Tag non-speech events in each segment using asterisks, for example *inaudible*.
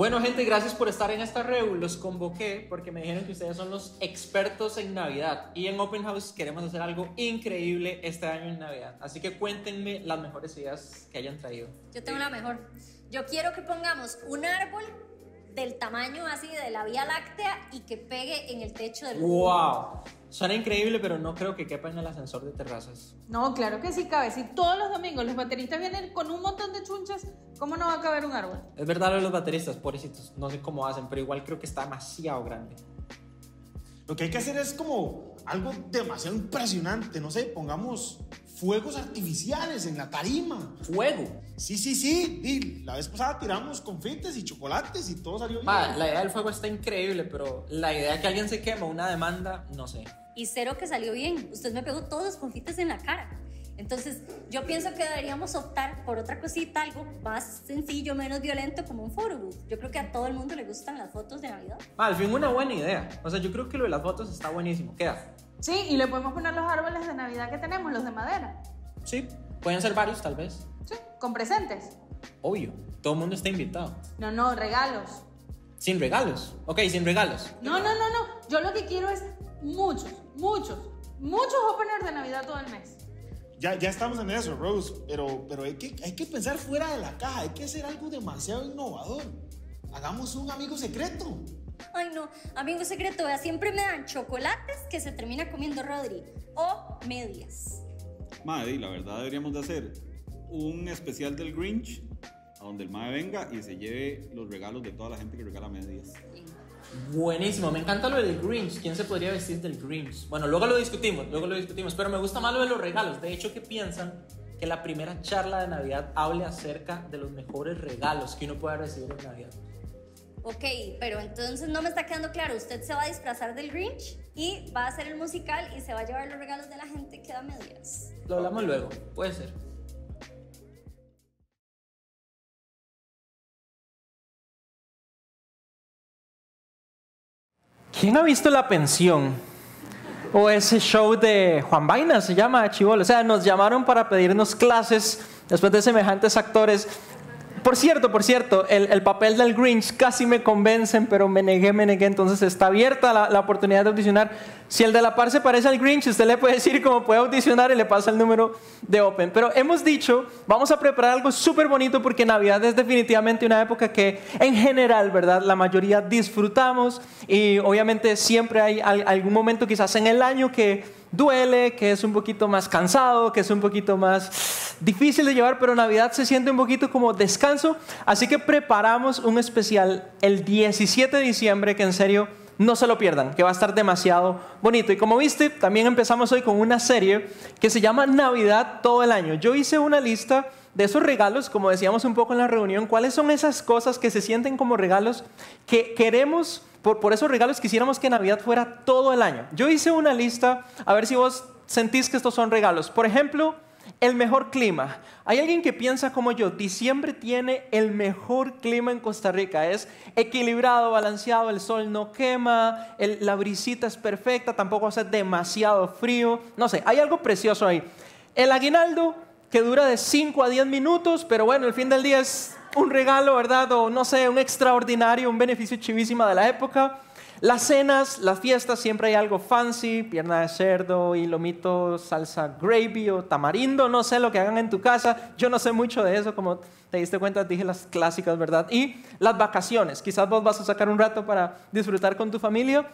Bueno, gente, gracias por estar en esta reunión. Los convoqué porque me dijeron que ustedes son los expertos en Navidad. Y en Open House queremos hacer algo increíble este año en Navidad. Así que cuéntenme las mejores ideas que hayan traído. Yo tengo la mejor. Yo quiero que pongamos un árbol del tamaño así de la Vía Láctea y que pegue en el techo del ¡Wow! Suena increíble, pero no creo que quepa en el ascensor de terrazas. No, claro que sí cabe. Si todos los domingos los bateristas vienen con un montón de chunchas, ¿cómo no va a caber un árbol? Es verdad lo de los bateristas, pobrecitos. No sé cómo hacen, pero igual creo que está demasiado grande. Lo que hay que hacer es como algo demasiado impresionante. No sé, pongamos fuegos artificiales en la tarima. ¿Fuego? Sí, sí, sí. Y la vez pasada tiramos confites y chocolates y todo salió bien. Ma, la idea del fuego está increíble, pero la idea de que alguien se quema una demanda, no sé. Y cero que salió bien. Usted me pegó todos los confites en la cara. Entonces, yo pienso que deberíamos optar por otra cosita, algo más sencillo, menos violento, como un photo booth. Yo creo que a todo el mundo le gustan las fotos de Navidad. Ma, al fin, una buena idea. O sea, yo creo que lo de las fotos está buenísimo. Queda. Sí, y le podemos poner los árboles de Navidad que tenemos, los de madera. Sí, pueden ser varios, tal vez. Sí, con presentes. Obvio, todo el mundo está invitado. No, no, regalos. Sin regalos. Ok, sin regalos. No, no, no, no. Yo lo que quiero es muchos, muchos, muchos openers de Navidad todo el mes. Ya, ya estamos en eso, Rose, pero, pero hay, que, hay que pensar fuera de la caja, hay que hacer algo demasiado innovador. Hagamos un amigo secreto. Ay, no, amigo secreto, vea, siempre me dan chocolates que se termina comiendo Rodri o medias. Madre, la verdad deberíamos de hacer un especial del Grinch a donde el mae venga y se lleve los regalos de toda la gente que regala medias. Buenísimo, me encanta lo del Grinch. ¿Quién se podría vestir del Grinch? Bueno, luego lo discutimos, luego lo discutimos, pero me gusta más lo de los regalos. De hecho, ¿qué piensan? Que la primera charla de Navidad hable acerca de los mejores regalos que uno puede recibir en Navidad. Ok, pero entonces no me está quedando claro. Usted se va a disfrazar del Grinch y va a hacer el musical y se va a llevar los regalos de la gente que da medias. Lo hablamos luego, puede ser. ¿Quién ha visto La Pensión? O ese show de Juan Vaina se llama Chivolo. O sea, nos llamaron para pedirnos clases después de semejantes actores. Por cierto, por cierto, el, el, papel del Grinch casi me convencen, pero me negué, me negué. Entonces está abierta la, la, oportunidad de audicionar. Si el de la par se parece al Grinch, usted le puede decir cómo puede audicionar y le pasa el número de Open. Pero hemos dicho, vamos a preparar algo súper bonito porque Navidad es definitivamente una época que en general, ¿verdad? La mayoría disfrutamos y obviamente siempre hay algún momento quizás en el año que duele, que es un poquito más cansado, que es un poquito más difícil de llevar, pero Navidad se siente un poquito como descanso. Así que preparamos un especial el 17 de diciembre que en serio no se lo pierdan, que va a estar demasiado bonito. Y como viste, también empezamos hoy con una serie que se llama Navidad todo el año. Yo hice una lista de esos regalos, como decíamos un poco en la reunión, cuáles son esas cosas que se sienten como regalos que queremos por, por, esos regalos quisiéramos que Navidad fuera todo el año. Yo hice una lista, a ver si vos sentís que estos son regalos. Por ejemplo, el mejor clima. Hay alguien que piensa como yo, diciembre tiene el mejor clima en Costa Rica. Es equilibrado, balanceado, el sol no quema, la brisita es perfecta, tampoco hace demasiado frío. No sé, hay algo precioso ahí. El aguinaldo, que dura de 5 a 10 minutos, pero bueno, el fin del día es un regalo, ¿verdad? O no sé, un extraordinario, un beneficio chivísima de la época. Las cenas, las fiestas, siempre hay algo fancy, pierna de cerdo y lomito, salsa gravy o tamarindo, no sé lo que hagan en tu casa, yo no sé mucho de eso, como te diste cuenta, dije las clásicas, ¿verdad? Y las vacaciones, quizás vos vas a sacar un rato para disfrutar con tu familia.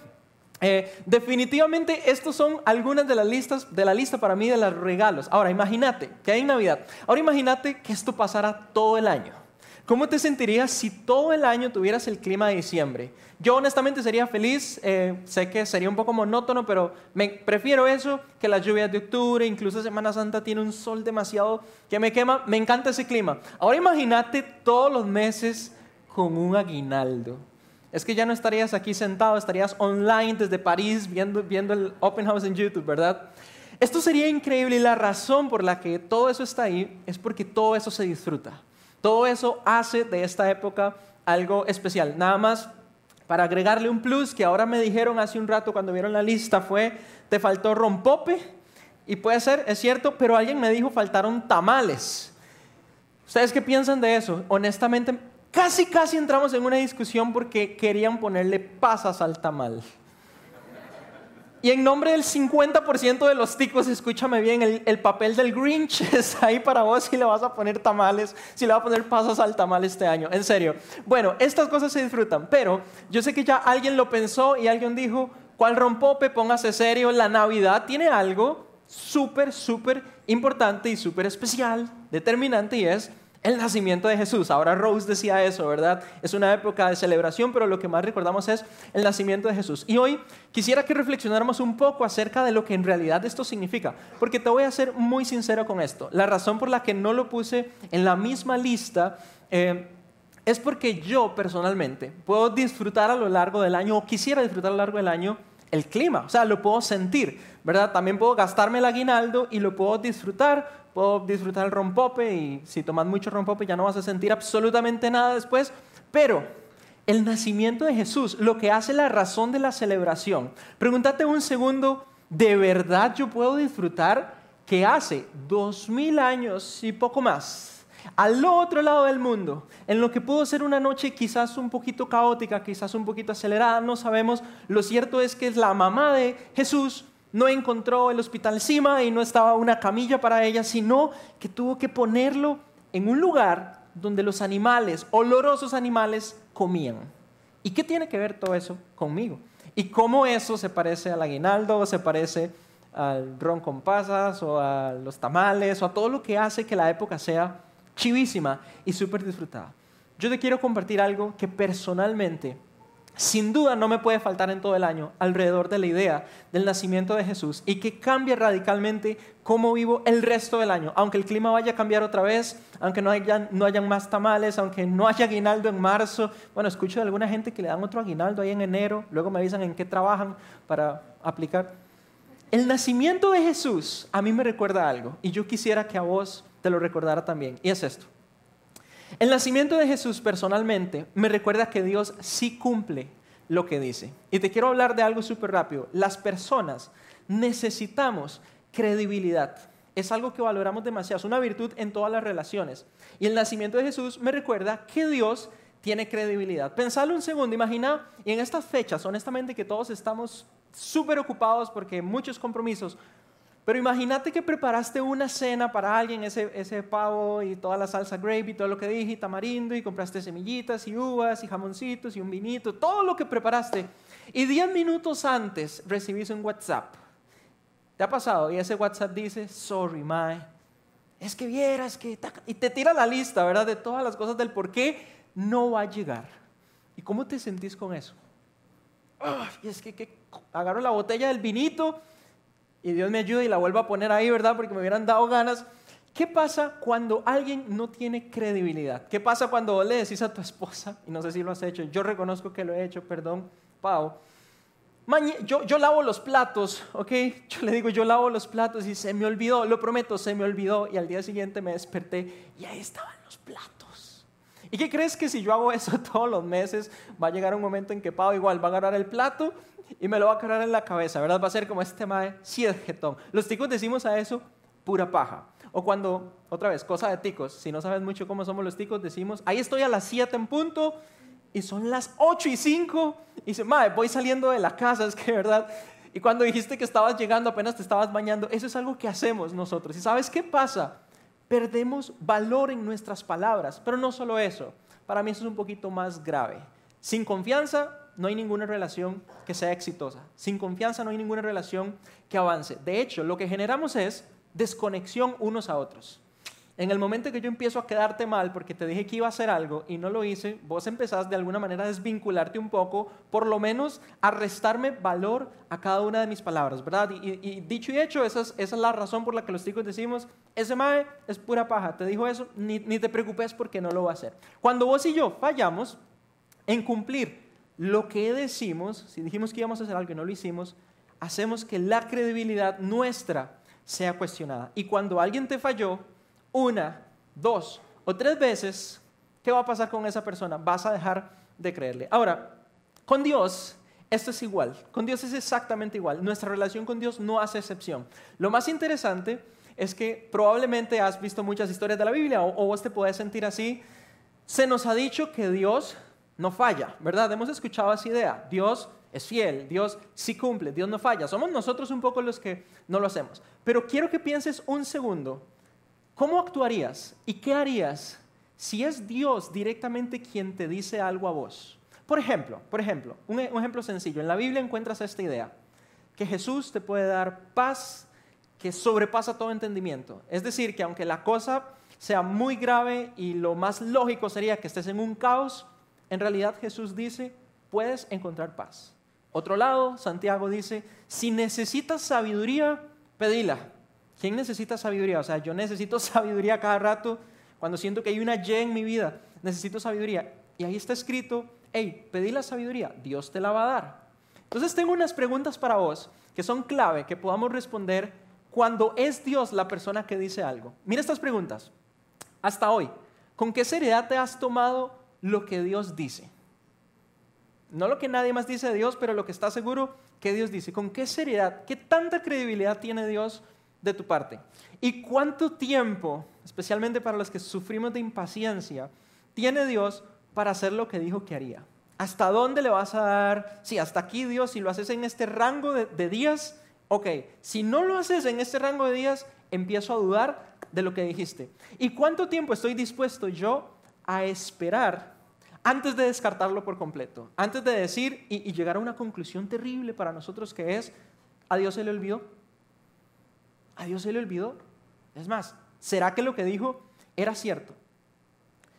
Eh, definitivamente estos son algunas de las listas de la lista para mí de los regalos. Ahora imagínate que hay Navidad. Ahora imagínate que esto pasara todo el año. ¿Cómo te sentirías si todo el año tuvieras el clima de diciembre? Yo honestamente sería feliz, eh, sé que sería un poco monótono, pero me prefiero eso que las lluvias de octubre, incluso Semana Santa tiene un sol demasiado que me quema, me encanta ese clima. Ahora imagínate todos los meses con un aguinaldo. Es que ya no estarías aquí sentado, estarías online desde París viendo, viendo el Open House en YouTube, ¿verdad? Esto sería increíble y la razón por la que todo eso está ahí es porque todo eso se disfruta. Todo eso hace de esta época algo especial. Nada más para agregarle un plus que ahora me dijeron hace un rato cuando vieron la lista fue, te faltó rompope, y puede ser, es cierto, pero alguien me dijo faltaron tamales. ¿Ustedes qué piensan de eso? Honestamente, casi, casi entramos en una discusión porque querían ponerle pasas al tamal. Y en nombre del 50% de los ticos, escúchame bien, el, el, papel del Grinch *laughs* está ahí para vos si le vas a poner tamales, si le vas a poner pasas al tamal este año. En serio. Bueno, estas cosas se disfrutan, pero yo sé que ya alguien lo pensó y alguien dijo, ¿cuál rompope? Póngase serio, la Navidad tiene algo súper, súper importante y súper especial, determinante, y es el nacimiento de Jesús. Ahora Rose decía eso, ¿verdad? Es una época de celebración, pero lo que más recordamos es el nacimiento de Jesús. Y hoy quisiera que reflexionáramos un poco acerca de lo que en realidad esto significa, porque te voy a ser muy sincero con esto. La razón por la que no lo puse en la misma lista eh, es porque yo personalmente puedo disfrutar a lo largo del año, o quisiera disfrutar a lo largo del año, el clima, o sea, lo puedo sentir, ¿verdad? También puedo gastarme el aguinaldo y lo puedo disfrutar, puedo disfrutar el rompope y si tomas mucho rompope ya no vas a sentir absolutamente nada después, pero el nacimiento de Jesús, lo que hace la razón de la celebración, pregúntate un segundo, ¿de verdad yo puedo disfrutar que hace dos mil años y poco más? al otro lado del mundo, en lo que pudo ser una noche quizás un poquito caótica, quizás un poquito acelerada, no sabemos. Lo cierto es que es la mamá de Jesús no encontró el hospital encima y no estaba una camilla para ella, sino que tuvo que ponerlo en un lugar donde los animales, olorosos animales, comían. ¿Y qué tiene que ver todo eso conmigo? ¿Y cómo eso se parece al aguinaldo, o se parece al ron con pasas, o a los tamales, o a todo lo que hace que la época sea chivísima y súper disfrutada? Yo te quiero compartir algo que personalmente sin duda no me puede faltar en todo el año alrededor de la idea del nacimiento de Jesús y que cambie radicalmente cómo vivo el resto del año. Aunque el clima vaya a cambiar otra vez, aunque no hayan, no hayan más tamales, aunque no haya aguinaldo en marzo. Bueno, escucho de alguna gente que le dan otro aguinaldo ahí en enero, luego me avisan en qué trabajan para aplicar. El nacimiento de Jesús a mí me recuerda algo y yo quisiera que a vos te lo recordara también. Y es esto. El nacimiento de Jesús personalmente me recuerda que Dios sí cumple lo que dice. Y te quiero hablar de algo súper rápido. Las personas necesitamos credibilidad. Es algo que valoramos demasiado. Es una virtud en todas las relaciones. Y el nacimiento de Jesús me recuerda que Dios tiene credibilidad. Pensalo un segundo, imagina, y en estas fechas, honestamente que todos estamos súper ocupados porque muchos compromisos, pero imagínate que preparaste una cena para alguien, ese, ese pavo y toda la salsa gravy, todo lo que dije, y tamarindo, y compraste semillitas y uvas y jamoncitos y un vinito, todo lo que preparaste. Y diez minutos antes recibiste un WhatsApp. ¿Te ha pasado? Y ese WhatsApp dice, sorry, mae. Es que vieras que... Y te tira la lista, ¿verdad? De todas las cosas del por qué no va a llegar. ¿Y cómo te sentís con eso? y es que, que agarro la botella del vinito y Dios me ayude y la vuelva a poner ahí, ¿verdad? Porque me hubieran dado ganas. ¿Qué pasa cuando alguien no tiene credibilidad? ¿Qué pasa cuando le decís a tu esposa, y no sé si lo has hecho, yo reconozco que lo he hecho, perdón, Pau, yo, yo lavo los platos, ¿ok? *laughs* Yo le digo, yo lavo los platos y se me olvidó, lo prometo, se me olvidó, y al día siguiente me desperté y ahí estaban los platos. ¿Y qué crees que si yo hago eso *laughs* todos los meses, va a llegar un momento en que Pau igual va a agarrar el plato y me lo va a cargar en la cabeza, ¿verdad? Va a ser como este mae, sí es jetón. Los ticos decimos a eso pura paja. O cuando, otra vez, cosa de ticos, si no sabes mucho cómo somos los ticos, decimos, ahí estoy a las 7 en punto y son las 8 y 5. Y dice, mae, voy saliendo de la casa, *laughs* es que, ¿verdad? Y cuando dijiste que estabas llegando, apenas te estabas bañando, eso es algo que hacemos nosotros. ¿Y sabes qué pasa? Perdemos valor en nuestras palabras, pero no solo eso. Para mí eso es un poquito más grave. Sin confianza no hay ninguna relación que sea exitosa. Sin confianza no hay ninguna relación que avance. De hecho, lo que generamos es desconexión unos a otros. En el momento que yo empiezo a quedarte mal porque te dije que iba a hacer algo y no lo hice, vos empezás de alguna manera a desvincularte un poco, por lo menos a restarme valor a cada una de mis palabras, ¿verdad? Y, dicho y hecho, esa es, la razón por la que los chicos decimos, ese mae es pura paja, te dijo eso, ni, ni te preocupes porque no lo va a hacer. Cuando vos y yo fallamos en cumplir lo que decimos, si dijimos que íbamos a hacer algo y no lo hicimos, hacemos que la credibilidad nuestra sea cuestionada. Y cuando alguien te falló, una, dos o tres veces, ¿qué va a pasar con esa persona? Vas a dejar de creerle. Ahora, con Dios, esto es igual. Con Dios es exactamente igual. Nuestra relación con Dios no hace excepción. Lo más interesante es que probablemente has visto muchas historias de la Biblia o, vos te puedes sentir así se nos ha dicho que Dios no falla, ¿verdad? Hemos escuchado esa idea. Dios es fiel, Dios sí cumple, Dios no falla. Somos nosotros un poco los que no lo hacemos. Pero quiero que pienses un segundo, ¿cómo actuarías y qué harías si es Dios directamente quien te dice algo a vos? Por ejemplo, por ejemplo, un, un ejemplo sencillo. En la Biblia encuentras esta idea, que Jesús te puede dar paz que sobrepasa todo entendimiento. Es decir, que aunque la cosa sea muy grave y lo más lógico sería que estés en un caos, en realidad Jesús dice, puedes encontrar paz. Otro lado, Santiago dice, si necesitas sabiduría, pedila. ¿Quién necesita sabiduría? O sea, yo necesito *laughs* sabiduría cada rato cuando siento que hay una Y en mi vida. Necesito sabiduría. Y ahí está escrito, hey, pedí la sabiduría, Dios te la va a dar. Entonces tengo unas preguntas para vos que son clave, que podamos responder cuando es Dios la persona que dice algo. Mira estas preguntas. Hasta hoy, ¿con qué seriedad te has tomado lo que Dios dice? No lo que nadie más dice de Dios, pero lo que está seguro que Dios dice. ¿Con qué seriedad, qué tanta credibilidad tiene Dios de tu parte? ¿Y cuánto tiempo, especialmente para los que sufrimos de impaciencia, tiene Dios para hacer lo que dijo que haría? ¿Hasta dónde le vas a dar? Sí, hasta aquí Dios, si lo haces en este rango de, de días, ok. Si no lo haces en este rango de días, empiezo a dudar de lo que dijiste. ¿Y cuánto tiempo estoy dispuesto yo a esperar antes de descartarlo por completo? Antes de decir y, llegar a una conclusión terrible para nosotros que es, a Dios se le olvidó. A Dios se le olvidó. Es más, ¿será que lo que dijo era cierto?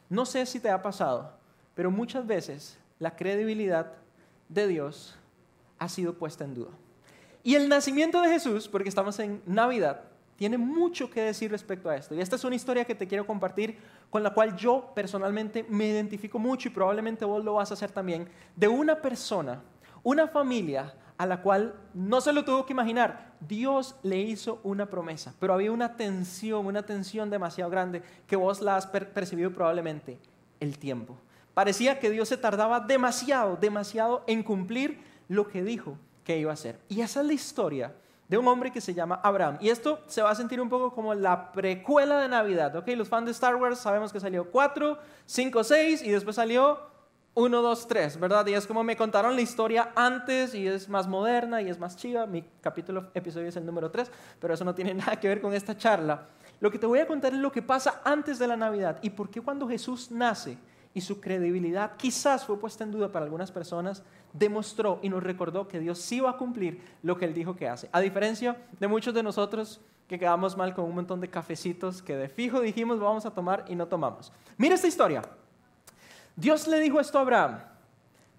No sé si te ha pasado, pero muchas veces la credibilidad de Dios ha sido puesta en duda. Y el nacimiento de Jesús, porque estamos en Navidad, tiene mucho que decir respecto a esto. Y esta es una historia que te quiero compartir con la cual yo personalmente me identifico mucho y probablemente vos lo vas a hacer también, de una persona, una familia a la cual no se lo tuvo que imaginar. Dios le hizo una promesa, pero había una tensión, una tensión demasiado grande que vos la has per percibido probablemente, el tiempo. Parecía que Dios se tardaba demasiado, demasiado en cumplir lo que dijo que iba a hacer. Y esa es la historia de un hombre que se llama Abraham. Y esto se va a sentir un poco como la precuela de Navidad, ¿ok? Los fans de Star Wars sabemos que salió 4, 5, 6 y después salió 1, 2, 3, ¿verdad? Y es como me contaron la historia antes y es más moderna y es más chiva. Mi capítulo, episodio es el número 3, pero eso no tiene *laughs* nada que ver con esta charla. Lo que te voy a contar es lo que pasa antes de la Navidad y por qué cuando Jesús nace y su credibilidad quizás fue puesta en duda para algunas personas, demostró y nos recordó que Dios sí va a cumplir lo que Él dijo que hace. A diferencia de muchos de nosotros que quedamos mal con un montón de cafecitos que de fijo dijimos vamos a tomar y no tomamos. Mira esta historia. Dios le dijo esto a Abraham,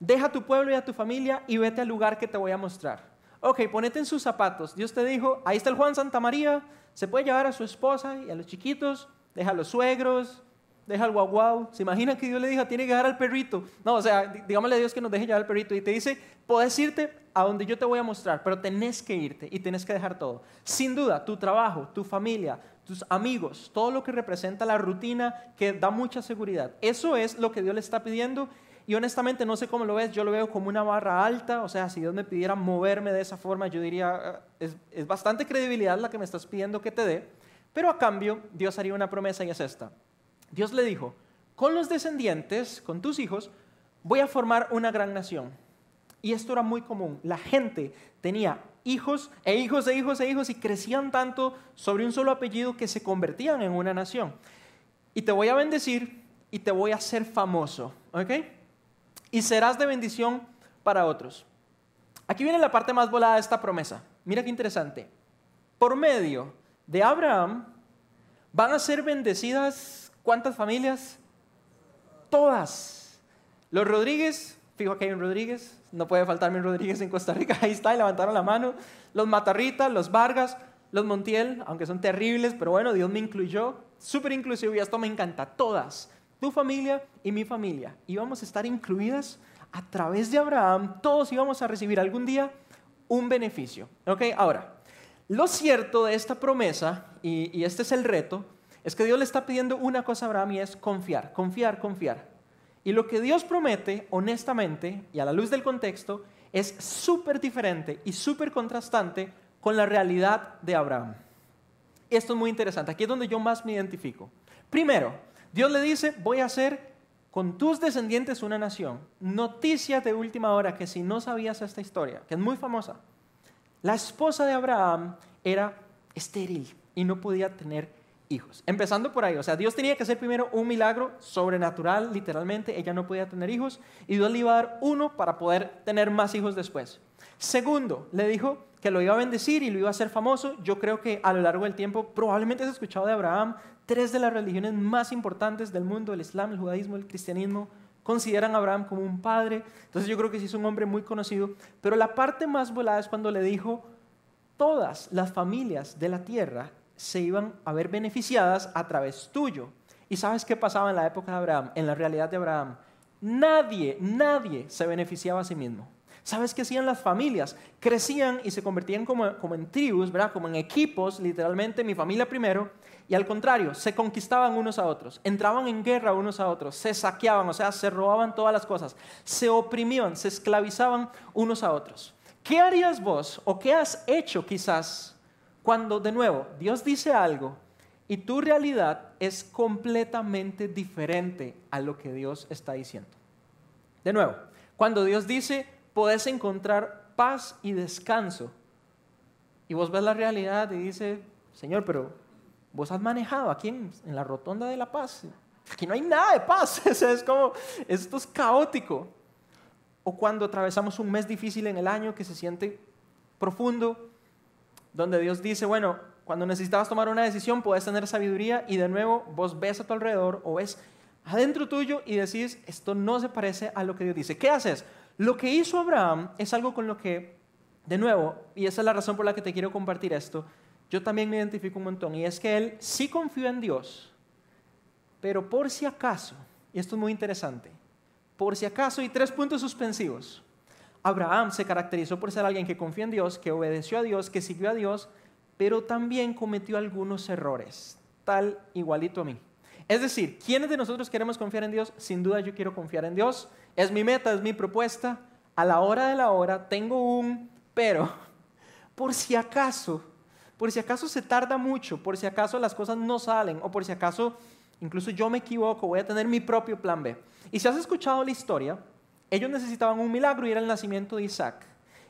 deja tu pueblo y a tu familia y vete al lugar que te voy a mostrar. Ok, ponete en sus zapatos. Dios te dijo, ahí está el Juan Santa María, se puede llevar a su esposa y a los chiquitos, deja a los suegros, deja al guau ¿Se imagina que Dios le dijo, tiene que dejar al perrito? No, o sea, digámosle a Dios que nos deje llevar al perrito. Y te dice, puedes irte a donde yo te voy a mostrar, pero tenés que irte y tenés que dejar todo. Sin duda, tu trabajo, tu familia, tus amigos, todo lo que representa la rutina que da mucha seguridad. Eso es lo que Dios le está pidiendo. Y honestamente no sé cómo lo ves, yo lo veo como una barra alta, o sea, si Dios me pidiera moverme de esa forma, yo diría, ah, es, es bastante credibilidad la que me estás pidiendo que te dé, pero a cambio Dios haría una promesa y es esta. Dios le dijo, con los descendientes, con tus hijos, voy a formar una gran nación. Y esto era muy común. La gente tenía hijos e hijos e hijos e hijos y crecían tanto sobre un solo apellido que se convertían en una nación. Y te voy a bendecir y te voy a hacer famoso, ¿ok? Y serás de bendición para otros. Aquí viene la parte más volada de esta promesa. Mira qué interesante. Por medio de Abraham van a ser bendecidas ¿Cuántas familias? Todas. Los Rodríguez, fijo que hay un Rodríguez, no puede faltarme un Rodríguez en Costa Rica, *laughs* ahí está, y levantaron la mano. Los Matarrita, los Vargas, los Montiel, aunque son terribles, pero bueno, Dios me incluyó. Súper inclusivo y esto me encanta. Todas, tu familia y mi familia, íbamos a estar incluidas a través de Abraham. Todos íbamos a recibir algún día un beneficio. ¿Ok? Ahora, lo cierto de esta promesa, y, y este es el reto, es que Dios le está pidiendo una cosa a Abraham y es confiar, confiar, confiar. Y lo que Dios promete, honestamente, y a la luz del contexto, es súper diferente y súper contrastante con la realidad de Abraham. Esto es muy interesante, aquí es donde yo más me identifico. Primero, Dios le dice, voy a hacer con tus descendientes una nación. Noticias de última hora que si no sabías esta historia, que es muy famosa. La esposa de Abraham era estéril y no podía tener hijos. Empezando por ahí, o sea, Dios tenía que hacer primero un milagro sobrenatural, literalmente, ella no podía tener hijos y Dios le iba a dar uno para poder tener más hijos después. Segundo, le dijo que lo iba a bendecir y lo iba a hacer famoso. Yo creo que a lo largo del tiempo probablemente has escuchado de Abraham, tres de las religiones más importantes del mundo, el Islam, el judaísmo, el cristianismo, consideran a Abraham como un padre. Entonces yo creo que sí es un hombre muy conocido. Pero la parte más volada es cuando le dijo, todas las familias de la tierra se iban a ver beneficiadas a través tuyo. ¿Y sabes qué pasaba en la época de Abraham, en la realidad de Abraham? Nadie, nadie se beneficiaba a sí mismo. ¿Sabes qué hacían las familias? Crecían y se convertían como, como en tribus, ¿verdad? Como en equipos, literalmente, mi familia primero, y al contrario, se conquistaban unos a otros, entraban en guerra unos a otros, se saqueaban, o sea, se robaban todas las cosas, se oprimían, se esclavizaban unos a otros. ¿Qué harías vos o qué has hecho quizás cuando de nuevo Dios dice algo y tu realidad es completamente diferente a lo que Dios está diciendo? De nuevo, cuando Dios dice, podés encontrar paz y descanso, y vos ves la realidad y dices, Señor, pero vos has manejado aquí en, la rotonda de la paz. Aquí no hay nada de paz. *laughs* es como, esto es caótico. O cuando atravesamos un mes difícil en el año que se siente profundo, donde Dios dice, bueno, cuando necesitabas tomar una decisión puedes tener sabiduría y de nuevo vos ves a tu alrededor o ves adentro tuyo y decís, esto no se parece a lo que Dios dice. ¿Qué haces? Lo que hizo Abraham es algo con lo que, de nuevo, y esa es la razón por la que te quiero compartir esto, yo también me identifico un montón, y es que él sí confió en Dios, pero por si acaso, y esto es muy interesante, por si acaso, y tres puntos suspensivos. Abraham se caracterizó por ser alguien que confió en Dios, que obedeció a Dios, que siguió a Dios, pero también cometió algunos errores, tal igualito a mí. Es decir, ¿quiénes de nosotros queremos confiar en Dios? Sin duda yo quiero confiar en Dios. Es mi meta, es mi propuesta. A la hora de la hora tengo un pero. *laughs* Por si acaso, por si acaso se tarda mucho, por si acaso las cosas no salen o por si acaso incluso yo me equivoco, voy a tener mi propio plan B. Y si has escuchado la historia, ellos necesitaban un milagro y era el nacimiento de Isaac.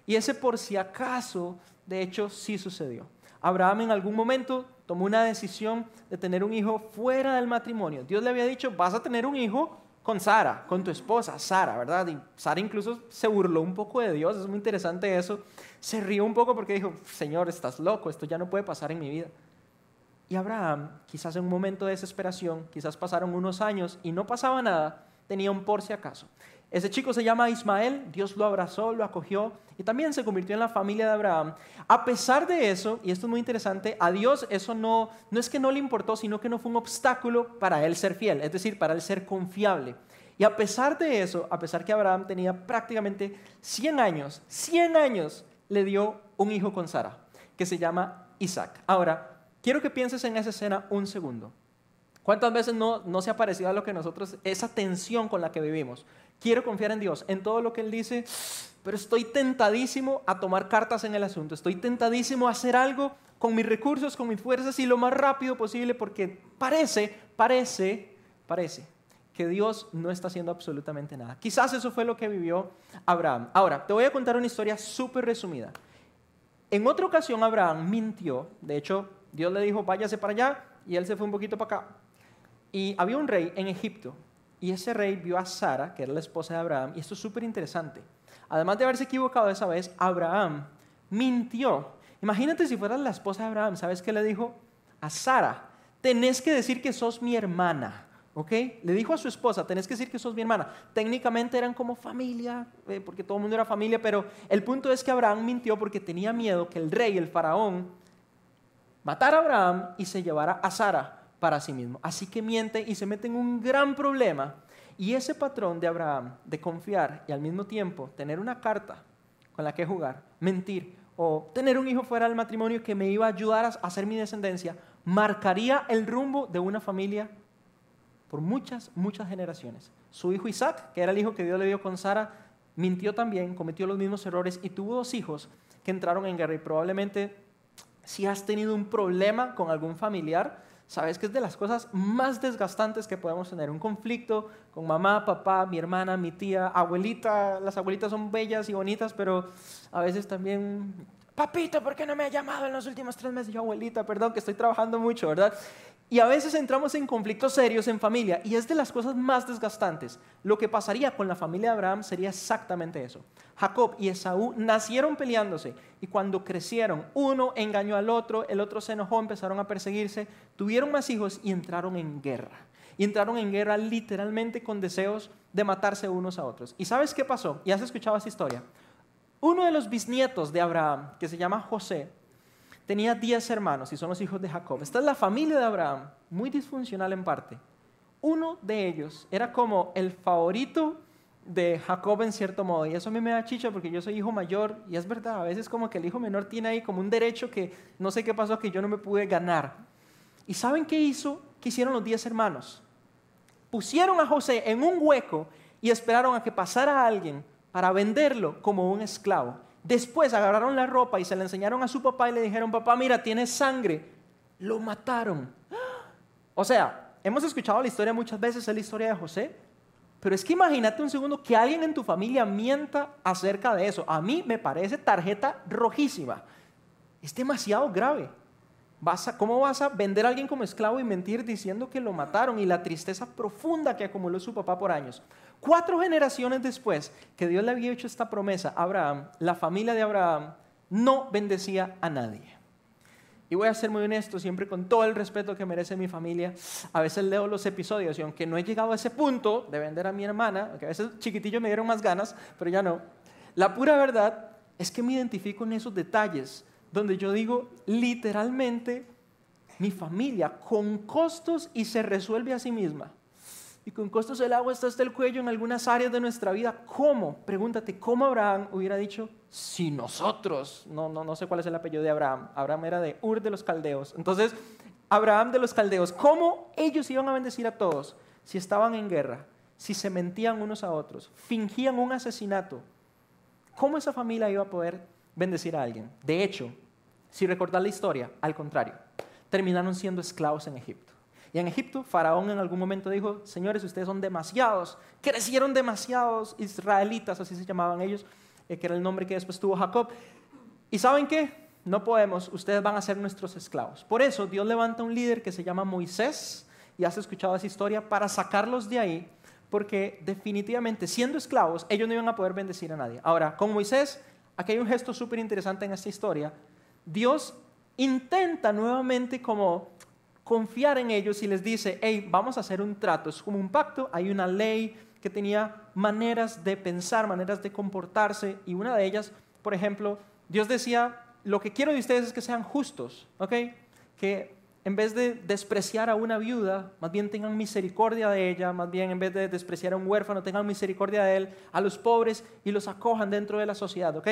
Y ese por si acaso, de hecho, sí sucedió. Abraham en algún momento tomó una decisión de tener un hijo fuera del matrimonio. Dios le había dicho, vas a tener un hijo con Sara, con tu esposa, Sara, ¿verdad? Y Sara incluso se burló un poco de Dios, es muy interesante eso. Se rió un poco porque dijo, Señor, estás loco, esto ya no puede pasar en mi vida. Y Abraham, quizás en un momento de desesperación, quizás pasaron unos años y no pasaba nada, tenía un por si acaso. Ese chico se llama Ismael, Dios lo abrazó, lo acogió y también se convirtió en la familia de Abraham. A pesar de eso, y esto es muy interesante, a Dios eso no, no es que no le importó, sino que no fue un obstáculo para él ser fiel, es decir, para él ser confiable. Y a pesar de eso, a pesar que Abraham tenía prácticamente 100 años, 100 años, le dio un hijo con Sara, que se llama Isaac. Ahora, quiero que pienses en esa escena un segundo. ¿Cuántas veces no, no se ha parecido a lo que nosotros, esa tensión con la que vivimos? Quiero confiar en Dios, en todo lo que Él dice, pero estoy tentadísimo a tomar cartas en el asunto. Estoy tentadísimo a hacer algo con mis recursos, con mis fuerzas y lo más rápido posible porque parece, parece, parece que Dios no está haciendo absolutamente nada. Quizás eso fue lo que vivió Abraham. Ahora, te voy a contar una historia súper resumida. En otra ocasión Abraham mintió, de hecho Dios le dijo váyase para allá y él se fue un poquito para acá. Y había un rey en Egipto y ese rey vio a Sara, que era la esposa de Abraham, y esto es súper interesante. Además de haberse equivocado esa vez, Abraham mintió. Imagínate si fuera la esposa de Abraham, ¿sabes qué le dijo? A Sara, tenés que decir que sos mi hermana. ¿Ok? Le dijo a su esposa, tenés que decir que sos mi hermana. Técnicamente eran como familia, eh, porque todo el mundo era familia, pero el punto es que Abraham mintió porque tenía miedo que el rey, el faraón, matara a Abraham y se llevara a Sara para sí mismo. Así que miente y se mete en un gran problema. Y ese patrón de Abraham, de confiar y al mismo tiempo tener una carta con la que jugar, mentir o tener un hijo fuera del matrimonio que me iba a ayudar a hacer mi descendencia, marcaría el rumbo de una familia por muchas, muchas generaciones. Su hijo Isaac, que era el hijo que Dios le dio con Sara, mintió también, cometió los mismos errores y tuvo dos hijos que entraron en guerra. Y probablemente si has tenido un problema con algún familiar, sabes que es de las cosas más desgastantes que podemos tener. Un conflicto con mamá, papá, mi hermana, mi tía, abuelita. Las abuelitas son bellas y bonitas, pero a veces también, papito, ¿por qué no me ha llamado en los últimos tres meses? Yo, abuelita, perdón, que estoy trabajando mucho, ¿verdad? Y a veces entramos en conflictos serios en familia y es de las cosas más desgastantes. Lo que pasaría con la familia de Abraham sería exactamente eso. Jacob y Esaú nacieron peleándose y cuando crecieron, uno engañó al otro, el otro se enojó, empezaron a perseguirse, tuvieron más hijos y entraron en guerra. Y entraron en guerra literalmente con deseos de matarse unos a otros. ¿Y sabes qué pasó? Y has escuchado esa historia. Uno de los bisnietos de Abraham, que se llama José, tenía diez hermanos y son los hijos de Jacob. Esta es la familia de Abraham, muy disfuncional en parte. Uno de ellos era como el favorito de Jacob en cierto modo. Y eso a mí me da chicha porque yo soy hijo mayor y es verdad, a veces como que el hijo menor tiene ahí como un derecho que no sé qué pasó que yo no me pude ganar. ¿Y saben qué hizo? ¿Qué hicieron los diez hermanos? Pusieron a José en un hueco y esperaron a que pasara alguien para venderlo como un esclavo. Después agarraron la ropa y se la enseñaron a su papá y le dijeron, papá, mira, tiene sangre. Lo mataron. O sea, hemos escuchado la historia muchas veces, es la historia de José, pero es que imagínate un segundo que alguien en tu familia mienta acerca de eso. A mí me parece tarjeta rojísima. Es demasiado grave. ¿Cómo vas a vender a alguien como esclavo y mentir diciendo que lo mataron? Y la tristeza profunda que acumuló su papá por años. Cuatro generaciones después que Dios le había hecho esta promesa a Abraham, la familia de Abraham no bendecía a nadie. Y voy a ser muy honesto, siempre con todo el respeto que merece mi familia. A veces leo los episodios y aunque no he llegado a ese punto de vender a mi hermana, aunque a veces chiquitillo me dieron más ganas, pero ya no. La pura verdad es que me identifico en esos detalles donde yo digo literalmente mi familia con costos y se resuelve a sí misma y con costos el agua está hasta el cuello en algunas áreas de nuestra vida. ¿Cómo? Pregúntate, ¿cómo Abraham hubiera dicho si nosotros? No, no, no sé cuál es el apellido de Abraham. Abraham era de Ur de los Caldeos. Entonces, Abraham de los Caldeos, ¿cómo ellos iban a bendecir a todos si estaban en guerra, si se mentían unos a otros, fingían un asesinato? ¿Cómo esa familia iba a poder bendecir a alguien? De hecho, si recordar la historia, al contrario, terminaron siendo esclavos en Egipto. Y en Egipto, Faraón en algún momento dijo, señores, ustedes son demasiados, crecieron demasiados israelitas, así se llamaban ellos, eh, que era el nombre que después tuvo Jacob. ¿Y saben qué? No podemos, ustedes van a ser nuestros esclavos. Por eso Dios levanta un líder que se llama Moisés, y has escuchado esa historia, para sacarlos de ahí, porque definitivamente siendo esclavos, ellos no iban a poder bendecir a nadie. Ahora, con Moisés, aquí hay un gesto súper interesante en esta historia. Dios intenta nuevamente como confiar en ellos y les dice, hey, vamos a hacer un trato, es como un pacto, hay una ley que tenía maneras de pensar, maneras de comportarse, y una de ellas, por ejemplo, Dios decía, lo que quiero de ustedes es que sean justos, ¿ok? Que en vez de despreciar a una viuda, más bien tengan misericordia de ella, más bien en vez de despreciar a un huérfano, tengan misericordia de él, a los pobres y los acojan dentro de la sociedad, ¿ok?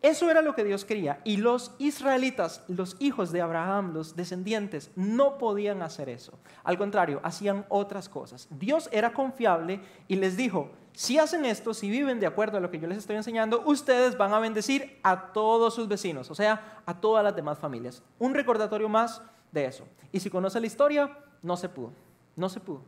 Eso era lo que Dios quería. Y los israelitas, los hijos de Abraham, los descendientes, no podían hacer eso. Al contrario, hacían otras cosas. Dios era confiable y les dijo, si hacen esto, si viven de acuerdo a lo que yo les estoy enseñando, ustedes van a bendecir a todos sus vecinos, o sea, a todas las demás familias. Un recordatorio más de eso. Y si conoce la historia, no se pudo. No se pudo.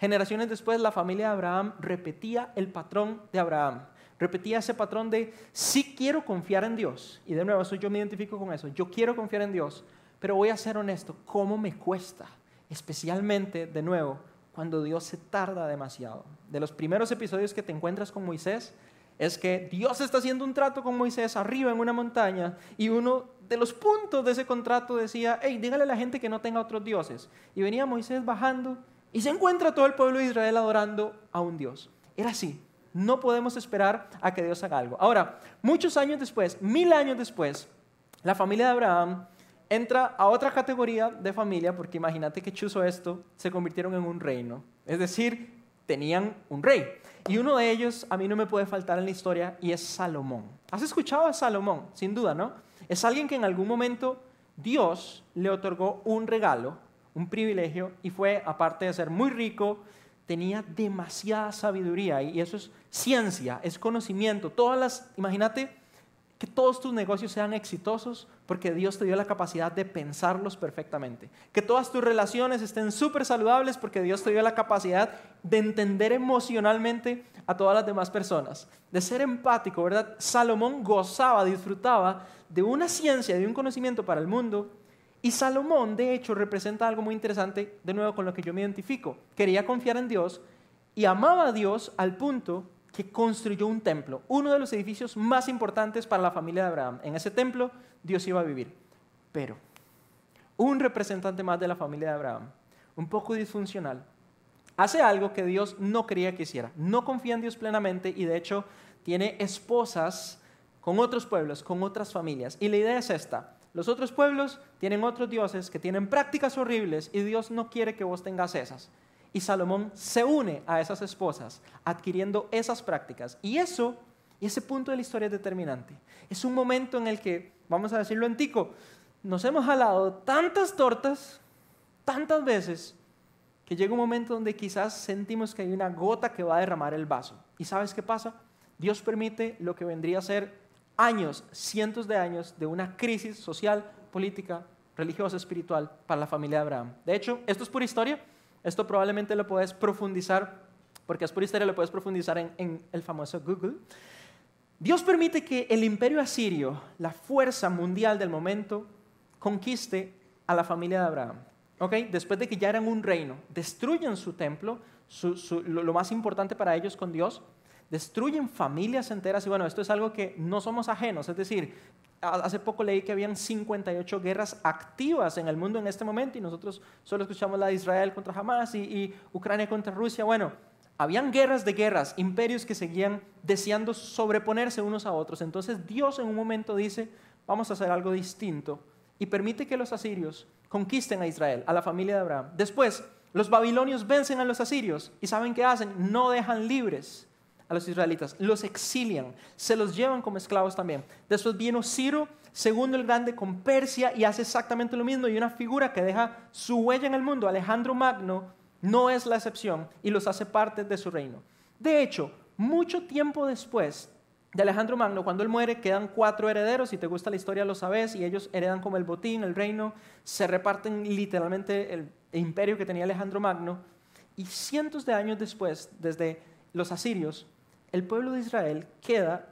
Generaciones después, la familia de Abraham repetía el patrón de Abraham repetía ese patrón de sí quiero confiar en Dios. Y de nuevo, eso yo me identifico con eso. Yo quiero confiar en Dios, pero voy a ser honesto, ¿cómo me cuesta? Especialmente, de nuevo, cuando Dios se tarda demasiado. De los primeros episodios que te encuentras con Moisés, es que Dios está haciendo un trato con Moisés arriba en una montaña y uno de los puntos de ese contrato decía, hey, dígale a la gente que no tenga otros dioses. Y venía Moisés bajando y se encuentra todo el pueblo de Israel adorando a un Dios. Era así, no podemos esperar a que Dios haga algo. Ahora, muchos años después, mil años después, la familia de Abraham entra a otra categoría de familia, porque imagínate que chuzo esto, se convirtieron en un reino. Es decir, tenían un rey. Y uno de ellos a mí no me puede faltar en la historia y es Salomón. ¿Has escuchado a Salomón? Sin duda, ¿no? Es alguien que en algún momento Dios le otorgó un regalo, un privilegio, y fue, aparte de ser muy rico, tenía demasiada sabiduría y eso es ciencia, es conocimiento. Todas las, imagínate, que todos tus negocios sean exitosos porque Dios te dio la capacidad de pensarlos perfectamente. Que todas tus relaciones estén súper saludables porque Dios te dio la capacidad de entender emocionalmente a todas las demás personas. De ser empático, ¿verdad? Salomón gozaba, disfrutaba de una ciencia, de un conocimiento para el mundo. Y Salomón, de hecho, representa algo muy interesante, de nuevo con lo que yo me identifico. Quería confiar en Dios y amaba a Dios al punto que construyó un templo, uno de los edificios más importantes para la familia de Abraham. En ese templo Dios iba a vivir. Pero un representante más de la familia de Abraham, un poco disfuncional, hace algo que Dios no quería que hiciera. No confía en Dios plenamente y de hecho tiene esposas con otros pueblos, con otras familias. Y la idea es esta. Los otros pueblos tienen otros dioses que tienen prácticas horribles y Dios no quiere que vos tengas esas. Y Salomón se une a esas esposas, adquiriendo esas prácticas. Y eso, ese punto de la historia es determinante. Es un momento en el que, vamos a decirlo en tico, nos hemos jalado tantas tortas, tantas veces, que llega un momento donde quizás sentimos que hay una gota que va a derramar el vaso. ¿Y sabes qué pasa? Dios permite lo que vendría a ser años, cientos de años de una crisis social, política, religiosa, espiritual para la familia de Abraham. De hecho, esto es pura historia. Esto probablemente lo puedes profundizar, porque es por historia, lo puedes profundizar en, el famoso Google. Dios permite que el imperio asirio, la fuerza mundial del momento, conquiste a la familia de Abraham. ¿Okay? Después de que ya eran un reino, destruyen su templo, lo, más importante para ellos con Dios, destruyen familias enteras y bueno, esto es algo que no somos ajenos, es decir, hace poco leí que habían 58 guerras activas en el mundo en este momento y nosotros solo escuchamos la de Israel contra Hamas y, y Ucrania contra Rusia. Bueno, habían guerras de guerras, imperios que seguían deseando sobreponerse unos a otros. Entonces Dios en un momento dice, vamos a hacer algo distinto y permite que los asirios conquisten a Israel, a la familia de Abraham. Después, los babilonios vencen a los asirios y ¿saben qué hacen? No dejan libres a los israelitas, los exilian, se los llevan como esclavos también. Después viene Ciro, segundo el grande, con Persia y hace exactamente lo mismo. Y una figura que deja su huella en el mundo, Alejandro Magno, no es la excepción y los hace parte de su reino. De hecho, mucho tiempo después de Alejandro Magno, cuando él muere, quedan cuatro herederos, si te gusta la historia lo sabes, y ellos heredan como el botín, el reino, se reparten literalmente el imperio que tenía Alejandro Magno, y cientos de años después, desde los asirios, el pueblo de Israel queda,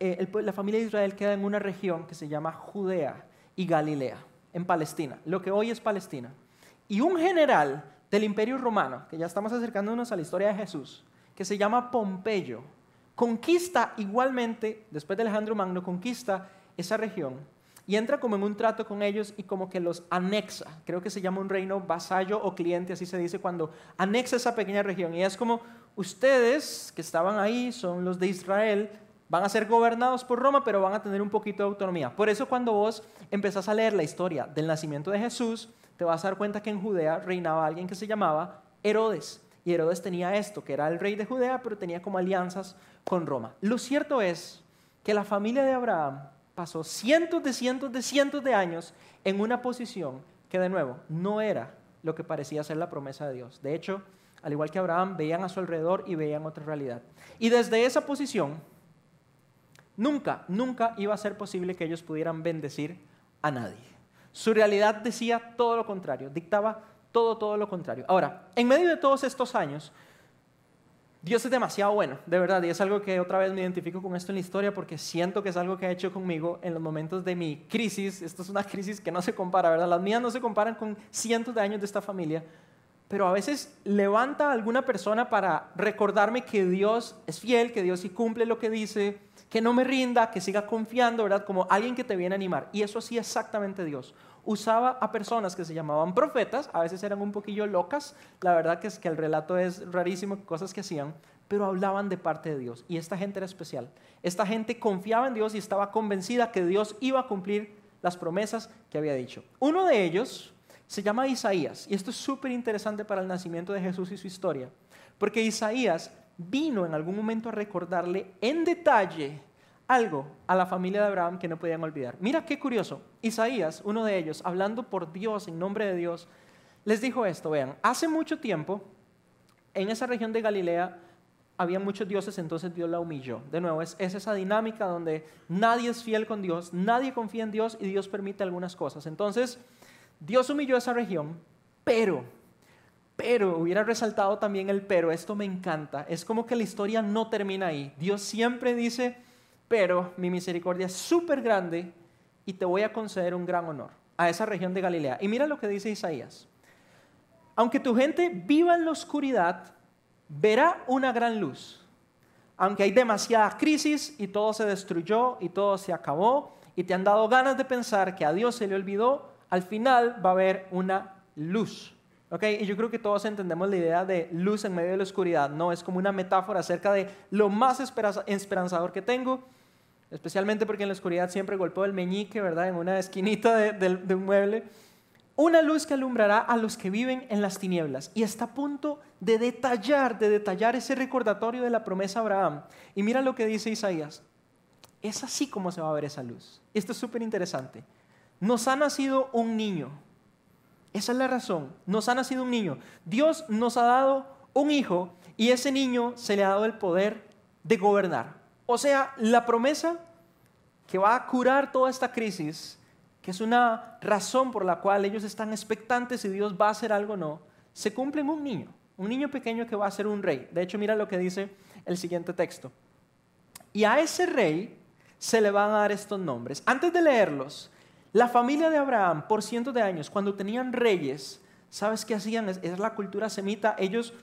eh, la familia de Israel queda en una región que se llama Judea y Galilea, en Palestina, lo que hoy es Palestina. Y un general del imperio romano, que ya estamos acercándonos a la historia de Jesús, que se llama Pompeyo, conquista igualmente, después de Alejandro Magno, conquista esa región y entra como en un trato con ellos y como que los anexa. Creo que se llama un reino vasallo o cliente, así se dice cuando anexa esa pequeña región. Y es como ustedes que estaban ahí, son los de Israel, van a ser gobernados por Roma, pero van a tener un poquito de autonomía. Por eso cuando vos empezás a leer la historia del nacimiento de Jesús, te vas a dar cuenta que en Judea reinaba alguien que se llamaba Herodes. Y Herodes tenía esto, que era el rey de Judea, pero tenía como alianzas con Roma. Lo cierto es que la familia de Abraham pasó cientos de cientos de cientos de años en una posición que de nuevo no era lo que parecía ser la promesa de Dios. De hecho, al igual que Abraham, veían a su alrededor y veían otra realidad. Y desde esa posición, nunca, nunca iba a ser posible que ellos pudieran bendecir a nadie. Su realidad decía todo lo contrario, dictaba todo, todo lo contrario. Ahora, en medio de todos estos años, Dios es demasiado bueno, de verdad, y es algo que otra vez me identifico con esto en la historia porque siento que es algo que ha hecho conmigo en los momentos de mi crisis. Esto es una *laughs* crisis que no se compara, ¿verdad? Las mías no se comparan con cientos de años de esta familia, pero a veces levanta a alguna persona para recordarme que Dios es fiel, que Dios sí cumple lo que dice, que no me rinda, que siga confiando, ¿verdad? Como alguien que te viene a animar. Y eso sí exactamente Dios usaba a personas que se llamaban profetas, a veces eran un poquillo locas, la verdad que es que el relato es rarísimo, cosas que hacían, pero hablaban de parte de Dios. Y esta gente era especial. Esta gente confiaba en Dios y estaba convencida que Dios iba a cumplir las promesas que había dicho. Uno de ellos se llama Isaías, y esto es súper interesante para el nacimiento de Jesús y su historia, porque Isaías vino en algún momento a recordarle en detalle algo a la familia de Abraham que no podían olvidar. Mira qué curioso. Isaías, uno de ellos, hablando por Dios, en nombre de Dios, les dijo esto, vean, hace mucho tiempo, en esa región de Galilea, había muchos dioses, entonces Dios la humilló. De nuevo, es, es, esa dinámica donde nadie es fiel con Dios, nadie confía en Dios y Dios permite algunas cosas. Entonces, Dios humilló esa región, pero, pero, hubiera resaltado también el pero, esto me encanta, es como que la historia no termina ahí. Dios siempre dice, pero mi misericordia es súper grande y te voy a conceder un gran honor a esa región de Galilea. Y mira lo que dice Isaías. Aunque tu gente viva en la oscuridad, verá una gran luz. Aunque hay demasiada crisis y todo se destruyó y todo se acabó y te han dado ganas de pensar que a Dios se le olvidó, al final va a haber una luz. ¿Okay? Y yo creo que todos entendemos la idea de luz en medio de la oscuridad, ¿no? Es como una metáfora acerca de lo más esperanzador que tengo, especialmente porque en la oscuridad siempre golpeo el meñique, ¿verdad? En una esquinita de, un mueble una luz que alumbrará a los que viven en las tinieblas. Y está a punto de detallar, de detallar ese recordatorio de la promesa a Abraham. Y mira lo que dice Isaías. Es así como se va a ver esa luz. Esto es súper interesante. Nos ha nacido un niño. Esa es la razón. Nos ha nacido un niño. Dios nos ha dado un hijo y ese niño se le ha dado el poder de gobernar. O sea, la promesa que va a curar toda esta crisis que es una razón por la cual ellos están expectantes si Dios va a hacer algo o no, se cumple en un niño, un niño pequeño que va a ser un rey. De hecho, mira lo que dice el siguiente texto. Y a ese rey se le van a dar estos nombres. Antes de leerlos, la familia de Abraham, por cientos de años, cuando tenían reyes, ¿sabes qué hacían? Es, la cultura semita. Ellos,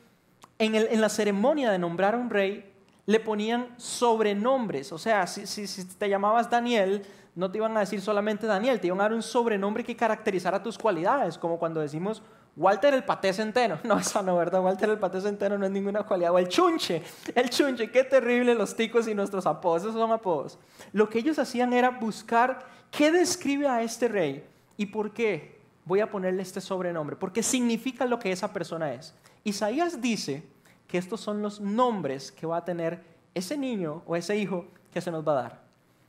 en, la ceremonia de nombrar a un rey, le ponían sobrenombres. O sea, si, si te llamabas Daniel, no te iban a decir solamente Daniel, te iban a dar un sobrenombre que caracterizara tus cualidades, como cuando decimos Walter el paté centeno. *laughs* No, eso no, ¿verdad? Walter el paté centeno no es ninguna cualidad. O el chunche, el chunche, qué terrible los ticos y nuestros apodos, esos son apodos. Lo que ellos hacían era buscar qué describe a este rey y por qué voy a ponerle este sobrenombre, porque significa lo que esa persona es. Isaías dice que estos son los nombres que va a tener ese niño o ese hijo que se nos va a dar.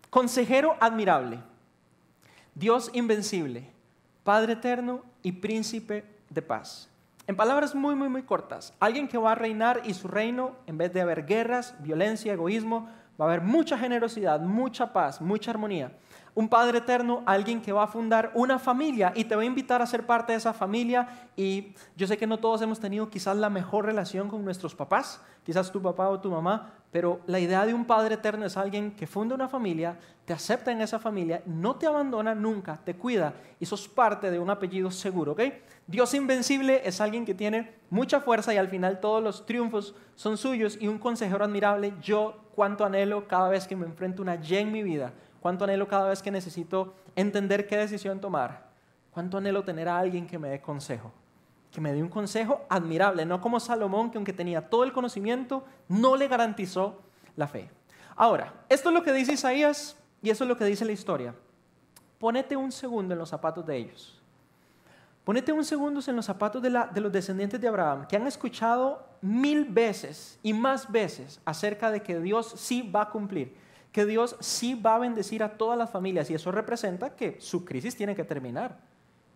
Consejero admirable, Dios invencible, Padre eterno y príncipe de paz. En palabras muy, muy, muy cortas, alguien que va a reinar y su reino, en vez de haber guerras, violencia, egoísmo, va a haber mucha generosidad, mucha paz, mucha armonía. Un Padre eterno, alguien que va a fundar una familia y te va a invitar a ser parte de esa familia. Y yo sé que no todos hemos tenido quizás la mejor relación con nuestros papás, quizás tu papá o tu mamá, pero la idea de un Padre eterno es alguien que funda una familia, te acepta en esa familia, no te abandona nunca, te cuida y sos parte de un apellido seguro, ¿ok? Dios invencible es alguien que tiene mucha fuerza y al final todos los triunfos son suyos y un consejero admirable, yo cuánto anhelo cada vez que me enfrento a una Y en mi vida, cuánto anhelo cada vez que necesito entender qué decisión tomar, cuánto anhelo tener a alguien que me dé consejo que me dio un consejo admirable, no como Salomón, que aunque tenía todo el conocimiento, no le garantizó la fe. Ahora, esto es lo que dice Isaías y eso es lo que dice la historia. Ponete un segundo en los zapatos de ellos. Ponete un segundo en los zapatos de, de los descendientes de Abraham, que han escuchado mil veces y más veces acerca de que Dios sí va a cumplir, que Dios sí va a bendecir a todas las familias y eso representa que su crisis tiene que terminar.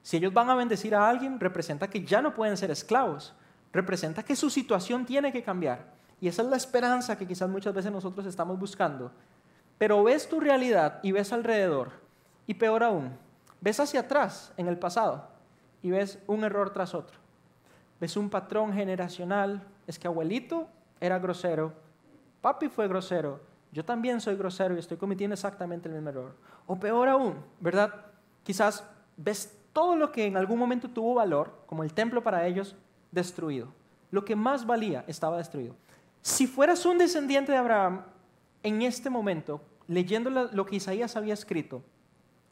Si ellos van a bendecir a alguien, representa que ya no pueden ser esclavos, representa que su situación tiene que cambiar. Y esa es la esperanza que quizás muchas veces nosotros estamos buscando. Pero ves tu realidad y ves alrededor, y peor aún, ves hacia atrás en el pasado y ves un error tras otro. Ves un patrón generacional, es que abuelito era grosero, papi fue grosero, yo también soy grosero y estoy cometiendo exactamente el mismo error. O peor aún, ¿verdad? Quizás ves todo lo que en algún momento tuvo valor, como el templo para ellos, destruido. Lo que más valía estaba destruido. Si fueras un descendiente de Abraham, en este momento, leyendo lo que Isaías había escrito,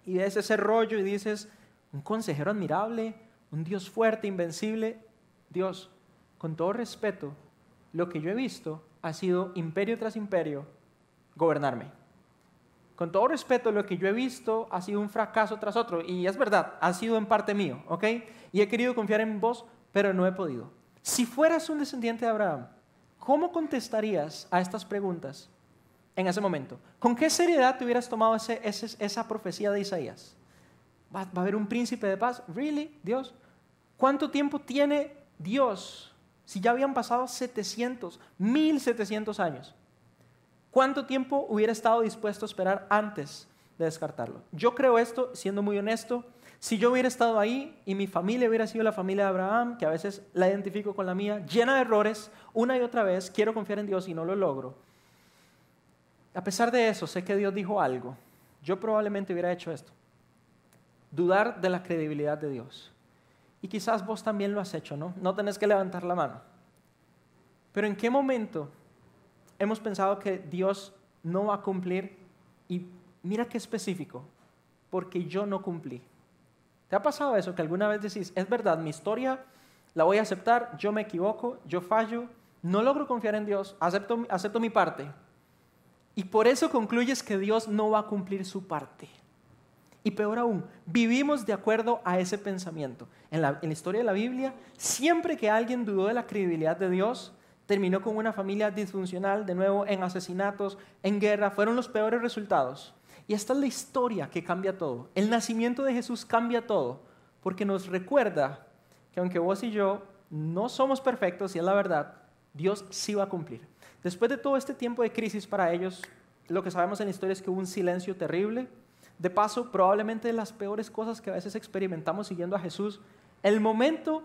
y ves ese rollo y dices, un consejero admirable, un Dios fuerte, invencible, Dios, con todo respeto, lo que yo he visto ha sido imperio tras imperio gobernarme con todo respeto, lo que yo he visto ha sido un fracaso tras otro. Y es verdad, ha sido en parte mío, ¿ok? Y he querido confiar en vos, pero no he podido. Si fueras un descendiente de Abraham, ¿cómo contestarías a estas preguntas en ese momento? ¿Con qué seriedad te hubieras tomado esa profecía de Isaías? ¿Va, ¿Va a haber un príncipe de paz? ¿Really? Dios. ¿Cuánto tiempo tiene Dios Si ya habían pasado 700, 1700 años. ¿Cuánto tiempo hubiera estado dispuesto a esperar antes de descartarlo? Yo creo esto, siendo muy honesto, si yo hubiera estado ahí y mi familia hubiera sido la familia de Abraham, que a veces la identifico con la mía, llena de errores, una y otra vez, quiero confiar en Dios y no lo logro. A pesar de eso, sé que Dios dijo algo. Yo probablemente hubiera hecho esto. Dudar de la credibilidad de Dios. Y quizás vos también lo has hecho, ¿no? No tenés que levantar la mano. Pero ¿en qué momento hemos pensado que Dios no va a cumplir? Y mira qué específico, porque yo no cumplí. ¿Te ha pasado eso? Que alguna vez decís, es verdad, mi historia la voy a aceptar, yo me equivoco, yo fallo, no logro confiar en Dios, acepto, acepto mi parte. Y por eso concluyes que Dios no va a cumplir su parte. Y peor aún, vivimos de acuerdo a ese pensamiento. En la, historia de la Biblia, siempre que alguien dudó de la credibilidad de Dios, terminó con una familia disfuncional, de nuevo en asesinatos, en guerra, fueron los peores resultados. Y esta es la historia que cambia todo. El nacimiento de Jesús cambia todo, porque nos recuerda que aunque vos y yo no somos perfectos, y es la verdad, Dios sí va a cumplir. Después de todo este tiempo de crisis para ellos, lo que sabemos en la historia es que hubo un silencio terrible, de paso, probablemente de las peores cosas que a veces experimentamos siguiendo a Jesús, el momento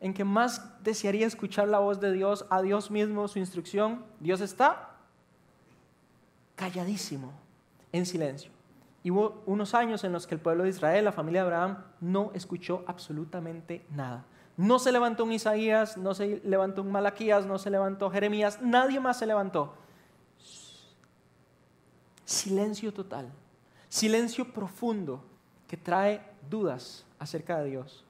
en que más desearía escuchar la voz de Dios, a Dios mismo, su instrucción, Dios está calladísimo, en silencio. Y hubo unos años en los que el pueblo de Israel, la familia de Abraham, no escuchó absolutamente nada. No se levantó un Isaías, no se levantó un Malaquías, no se levantó Jeremías, nadie más se levantó. Silencio total silencio profundo que trae dudas acerca de Dios.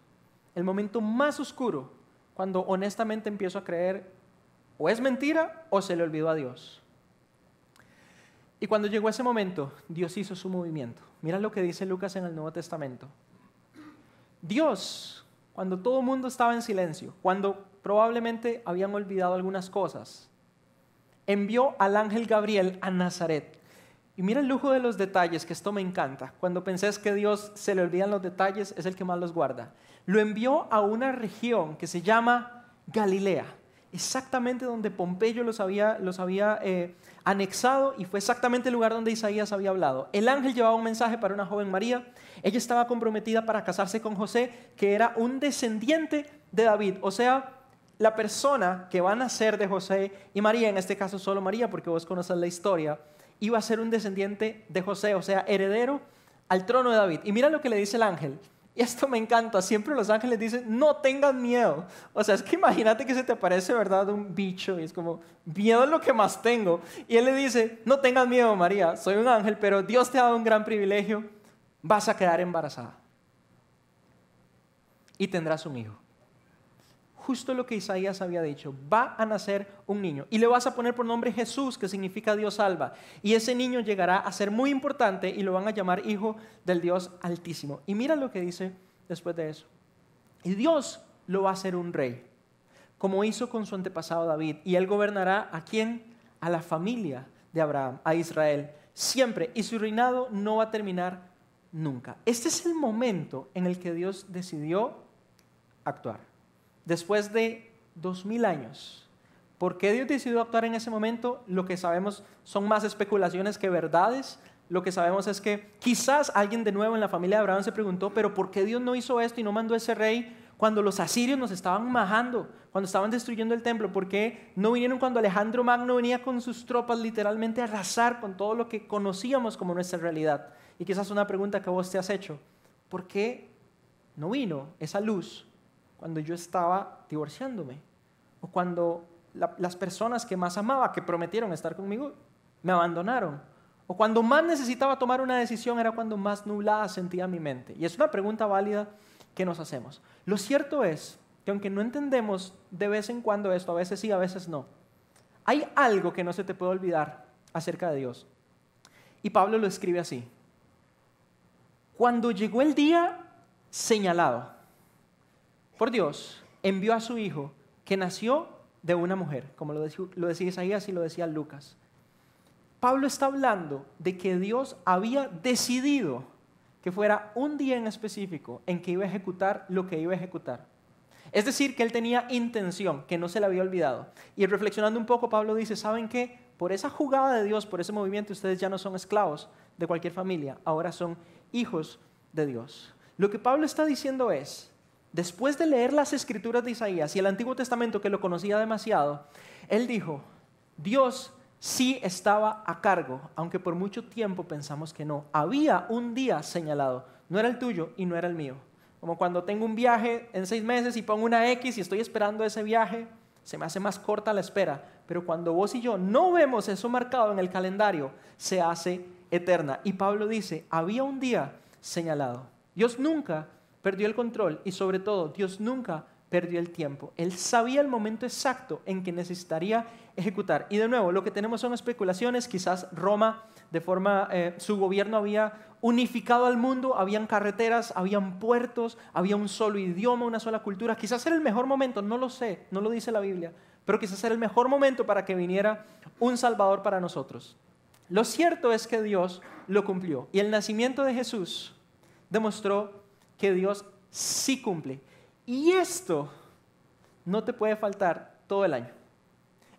El momento más oscuro cuando honestamente empiezo a creer o es mentira o se le olvidó a Dios. Y cuando llegó ese momento, Dios hizo su movimiento. Mira lo que dice Lucas en el Nuevo Testamento. Dios, cuando todo el mundo estaba en silencio, cuando probablemente habían olvidado algunas cosas, envió al ángel Gabriel a Nazaret y mira el lujo de los detalles, que esto me encanta. Cuando pensás que Dios se le olvidan los detalles, es el que más los guarda. Lo envió a una región que se llama Galilea, exactamente donde Pompeyo los había, los había eh, anexado y fue exactamente el lugar donde Isaías había hablado. El ángel llevaba un mensaje para una joven María. Ella estaba comprometida para casarse con José, que era un descendiente de David, o sea, la persona que va a nacer de José y María, en este caso solo María, porque vos conoces la historia iba a ser un descendiente de José, o sea, heredero al trono de David. Y mira lo que le dice el ángel. Y esto me encanta, siempre los ángeles dicen, no tengan miedo. O sea, es que imagínate que se te aparece, ¿verdad?, un bicho y es como, miedo es lo que más tengo. Y él le dice, no tengas miedo, María, soy un ángel, pero Dios te ha dado un gran privilegio, vas a quedar embarazada. Y tendrás un hijo justo lo que Isaías había dicho. Va a nacer un niño y le vas a poner por nombre Jesús, que significa Dios salva. Y ese niño llegará a ser muy importante y lo van a llamar Hijo del Dios Altísimo. Y mira lo que dice después de eso. Y Dios lo va a hacer un rey, como hizo con su antepasado David. Y él gobernará a quién? A la familia de Abraham, a Israel, siempre. Y su reinado no va a terminar nunca. Este es el momento en el que Dios decidió actuar después de dos mil años. ¿Por qué Dios decidió actuar en ese momento? Lo que sabemos son más especulaciones que verdades. Lo que sabemos es que quizás alguien de nuevo en la familia de Abraham se preguntó, pero ¿por qué Dios no hizo esto y no mandó ese rey cuando los asirios nos estaban majando, cuando estaban destruyendo el templo? ¿Por qué no vinieron cuando Alejandro Magno venía con sus tropas literalmente a arrasar con todo lo que conocíamos como nuestra realidad? Y quizás una pregunta que vos te has hecho, ¿por qué no vino esa luz cuando yo estaba divorciándome o cuando las personas que más amaba, que prometieron estar conmigo, me abandonaron. O cuando más necesitaba tomar una decisión era cuando más nublada sentía mi mente. Y es una pregunta válida que nos hacemos. Lo cierto es que aunque no entendemos de vez en cuando esto, a veces sí, a veces no, hay algo que no se te puede olvidar acerca de Dios. Y Pablo lo escribe así. Cuando llegó el día señalado, por Dios, envió a su hijo que nació de una mujer, como lo decía, lo decía Isaías y lo decía Lucas. Pablo está hablando de que Dios había decidido que fuera un día en específico en que iba a ejecutar lo que iba a ejecutar. Es decir, que él tenía intención, que no se le había olvidado. Y reflexionando un poco, Pablo dice, ¿saben qué? Por esa jugada de Dios, por ese movimiento, ustedes ya no son esclavos de cualquier familia, ahora son hijos de Dios. Lo que Pablo está diciendo es, después de leer las escrituras de Isaías y el Antiguo Testamento que lo conocía demasiado, él dijo, Dios sí estaba a cargo, aunque por mucho tiempo pensamos que no. Había un día señalado, no era el tuyo y no era el mío. Como cuando tengo un viaje en seis meses y pongo una X y estoy esperando ese viaje, se me hace más corta la espera. Pero cuando vos y yo no vemos eso marcado en el calendario, se hace eterna. Y Pablo dice, había un día señalado. Dios nunca perdió el control y sobre todo Dios nunca perdió el tiempo. Él sabía el momento exacto en que necesitaría ejecutar. Y de nuevo, lo que tenemos son especulaciones. Quizás Roma, de forma, eh, su gobierno había unificado al mundo, habían carreteras, habían puertos, había un solo idioma, una sola cultura. Quizás era el mejor momento, no lo sé, no lo dice la Biblia, pero quizás era el mejor momento para que viniera un Salvador para nosotros. Lo cierto es que Dios lo cumplió y el nacimiento de Jesús demostró que Dios sí cumple. Y esto no te puede faltar todo el año.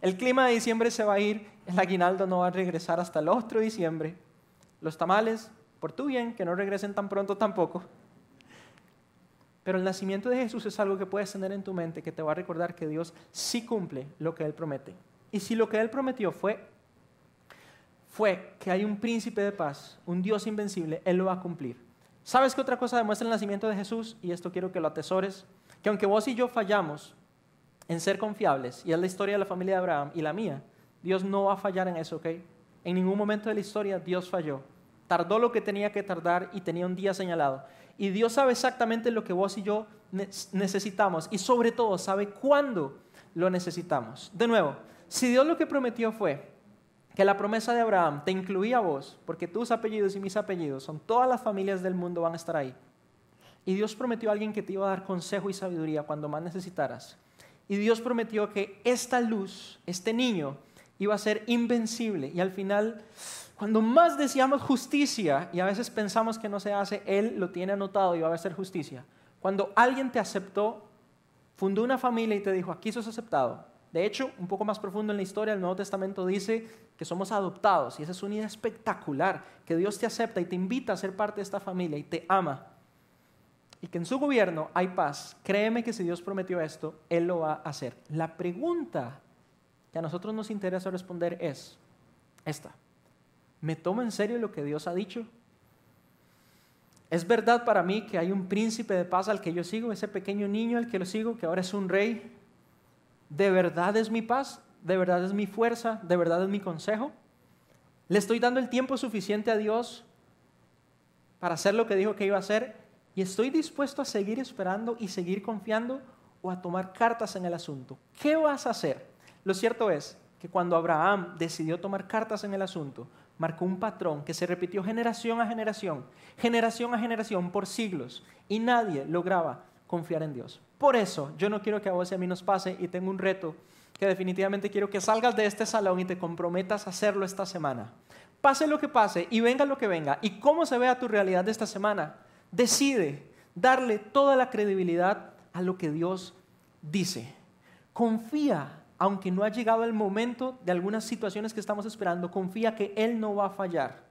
El clima de diciembre se va a ir, el aguinaldo no va a regresar hasta el otro diciembre. Los tamales, por tu bien, que no regresen tan pronto tampoco. Pero el nacimiento de Jesús es algo que puedes tener en tu mente que te va a recordar que Dios sí cumple lo que Él promete. Y si lo que Él prometió fue, fue que hay un príncipe de paz, un Dios invencible, Él lo va a cumplir. ¿Sabes qué otra cosa demuestra el nacimiento de Jesús? Y esto quiero que lo atesores. Que aunque vos y yo fallamos en ser confiables, y es la historia de la familia de Abraham y la mía, Dios no va a fallar en eso, ¿ok? En ningún momento de la historia Dios falló. Tardó lo que tenía que tardar y tenía un día señalado. Y Dios sabe exactamente lo que vos y yo necesitamos y sobre todo sabe cuándo lo necesitamos. De nuevo, si Dios lo que prometió fue que la promesa de Abraham te incluía a vos, porque tus apellidos y mis apellidos son todas las familias del mundo van a estar ahí. Y Dios prometió a alguien que te iba a dar consejo y sabiduría cuando más necesitaras. Y Dios prometió que esta luz, este niño, iba a ser invencible. Y al final cuando más deseamos justicia y a veces pensamos que no se hace, Él lo tiene anotado y va a hacer justicia. Cuando alguien te aceptó, fundó una familia y te dijo, aquí sos aceptado. De hecho, un poco más profundo en la historia, el Nuevo Testamento dice que somos adoptados y esa es una idea espectacular, que Dios te acepta y te invita a ser parte de esta familia y te ama. Y que en su gobierno hay paz. Créeme que si Dios prometió esto, Él lo va a hacer. La pregunta que a nosotros nos interesa responder es esta. ¿Me tomo en serio lo que Dios ha dicho? ¿Es verdad para mí que hay un príncipe de paz al que yo sigo, ese pequeño niño al que lo sigo, que ahora es un rey? ¿De verdad es mi paz? ¿De verdad es mi fuerza? ¿De verdad es mi consejo? ¿Le estoy dando el tiempo suficiente a Dios para hacer lo que dijo que iba a hacer? ¿Y estoy dispuesto a seguir esperando y seguir confiando o a tomar cartas en el asunto? ¿Qué vas a hacer? Lo cierto es que cuando Abraham decidió tomar cartas en el asunto, marcó un patrón que se repitió generación a generación, generación a generación por siglos, y nadie lograba confiar en Dios. Por eso yo no quiero que a vos y a mí nos pase y tengo un reto que definitivamente quiero que salgas de este salón y te comprometas a hacerlo esta semana. Pase lo que pase y venga lo que venga y cómo se vea tu realidad de esta semana, decide darle toda la credibilidad a lo que Dios dice. Confía aunque no ha llegado el momento de algunas situaciones que estamos esperando, confía que Él no va a fallar.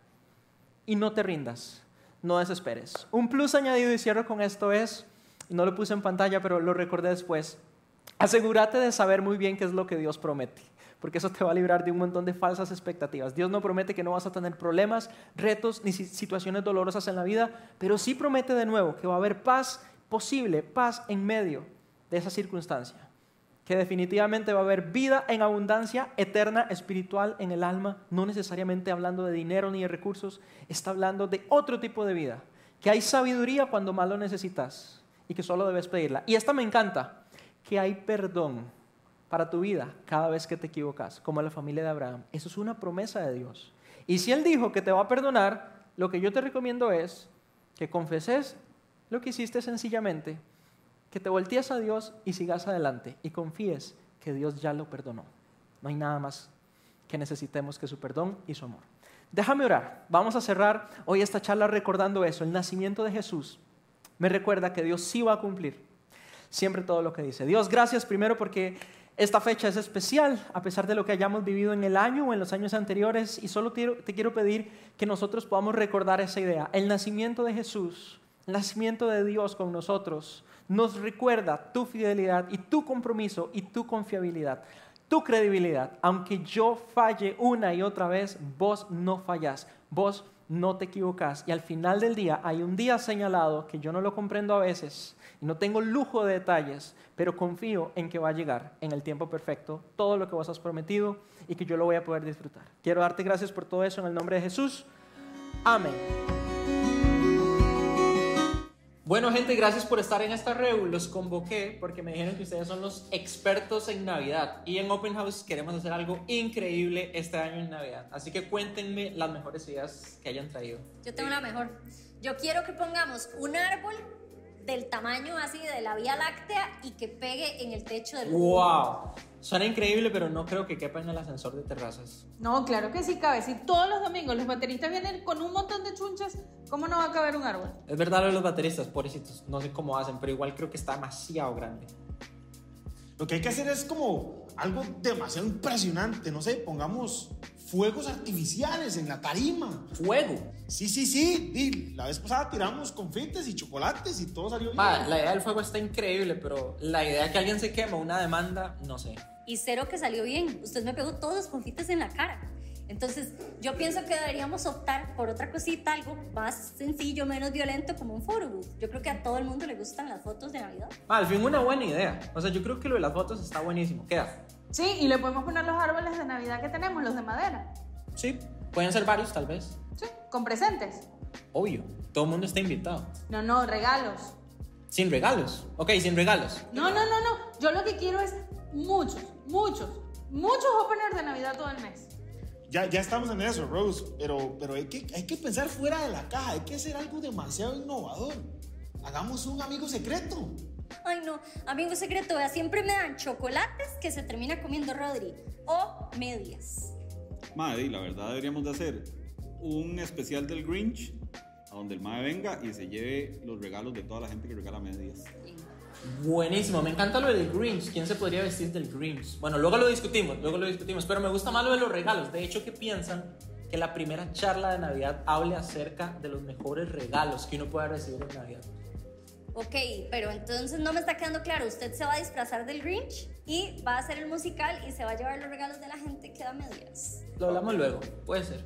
Y no te rindas, no desesperes. Un plus añadido y cierro con esto es, no lo puse en pantalla, pero lo recordé después, asegúrate de saber muy bien qué es lo que Dios promete, porque eso te va a librar de un montón de falsas expectativas. Dios no promete que no vas a tener problemas, retos ni situaciones dolorosas en la vida, pero sí promete de nuevo que va a haber paz posible, paz en medio de esa circunstancia que definitivamente va a haber vida en abundancia eterna, espiritual en el alma, no necesariamente hablando de dinero ni de recursos, está hablando de otro tipo de vida, que hay sabiduría cuando más lo necesitas y que solo debes pedirla. Y esta me encanta, que hay perdón para tu vida cada vez que te equivocas, como la familia de Abraham. Eso es una promesa de Dios. Y si Él dijo que te va a perdonar, lo que yo te recomiendo es que confeses lo que hiciste sencillamente que te voltees a Dios y sigas adelante y confíes que Dios ya lo perdonó. No hay nada más que necesitemos que su perdón y su amor. Déjame orar. Vamos a cerrar hoy esta charla recordando eso. El nacimiento de Jesús me recuerda que Dios sí va a cumplir. siempre todo lo que dice. Dios, gracias primero porque esta fecha es especial, a pesar de lo que hayamos vivido en el año o en los años anteriores, y solo te, quiero pedir que nosotros podamos recordar esa idea. El nacimiento de Jesús, el nacimiento de Dios con nosotros, nos recuerda tu fidelidad y tu compromiso y tu confiabilidad, tu credibilidad. Aunque yo falle una y otra vez, vos no fallás, vos no te equivocas. Y al final del día hay un día señalado que yo no lo comprendo a veces y no tengo lujo de detalles, pero confío en que va a llegar en el tiempo perfecto todo lo que vos has prometido y que yo lo voy a poder disfrutar. Quiero darte gracias por todo eso en el nombre de Jesús. Amén. Bueno, gente, gracias por estar en esta reunión. Los convoqué porque me dijeron que ustedes son los expertos en Navidad. Y en Open House queremos hacer algo increíble este año en Navidad. Así que cuéntenme las mejores ideas que hayan traído. Yo tengo la mejor. Yo quiero que pongamos un árbol del tamaño así de la Vía Láctea y que pegue en el techo del ¡Wow! Suena increíble, pero no creo que quepa en el ascensor de terrazas. No, claro que sí cabe. Si todos los domingos los bateristas vienen con un montón de chunchas, ¿cómo no va a caber un árbol? Es verdad lo de los bateristas, pobrecitos. No sé cómo hacen, pero igual creo que está demasiado grande. Lo que hay que hacer es como algo demasiado impresionante, no sé, pongamos fuegos artificiales en la tarima. ¡Fuego! Sí, sí, sí, di, la vez pasada tiramos confites y chocolates y todo salió bien. La idea del fuego está increíble, pero la idea de que alguien se quema una demanda, no sé. Y cero que salió bien. Usted me pegó todos los confites en la cara. Entonces, yo pienso que deberíamos optar por otra cosita, algo más sencillo, menos violento, como un photo booth. Yo creo que a todo el mundo le gustan las fotos de Navidad. Va, al fin una buena idea. O sea, yo creo que lo de las fotos está buenísimo. Queda. Sí, y le podemos poner los árboles de Navidad que tenemos, los de madera. Sí, pueden ser varios tal vez. Sí, con presentes. Obvio, todo el mundo está invitado. No, no, regalos. Sin regalos. Ok, sin regalos. No, no, no, no. Yo lo que quiero es muchos, muchos, muchos openers de Navidad todo el mes. Ya, ya estamos en eso, Rose, pero, pero hay, que, hay que pensar fuera de la caja, hay que hacer algo demasiado innovador. Hagamos un amigo secreto. Ay, no, amigo secreto, vea, siempre me dan chocolates que se termina comiendo Rodri o medias. Madre, la verdad deberíamos de hacer un especial del Grinch a donde el Mae venga y se lleve los regalos de toda la gente que regala medias. Buenísimo, me encanta lo del Grinch. ¿Quién se podría vestir del Grinch? Bueno, luego lo discutimos, luego lo discutimos, pero me gusta más lo de los regalos. De hecho, ¿qué piensan? Que la primera charla de Navidad hable acerca de los mejores regalos que uno puede recibir en Navidad. Ok, pero entonces no me está quedando claro. Usted se va a disfrazar del Grinch y va a hacer el musical y se va a llevar los regalos de la gente que da medias. Lo hablamos luego, puede ser.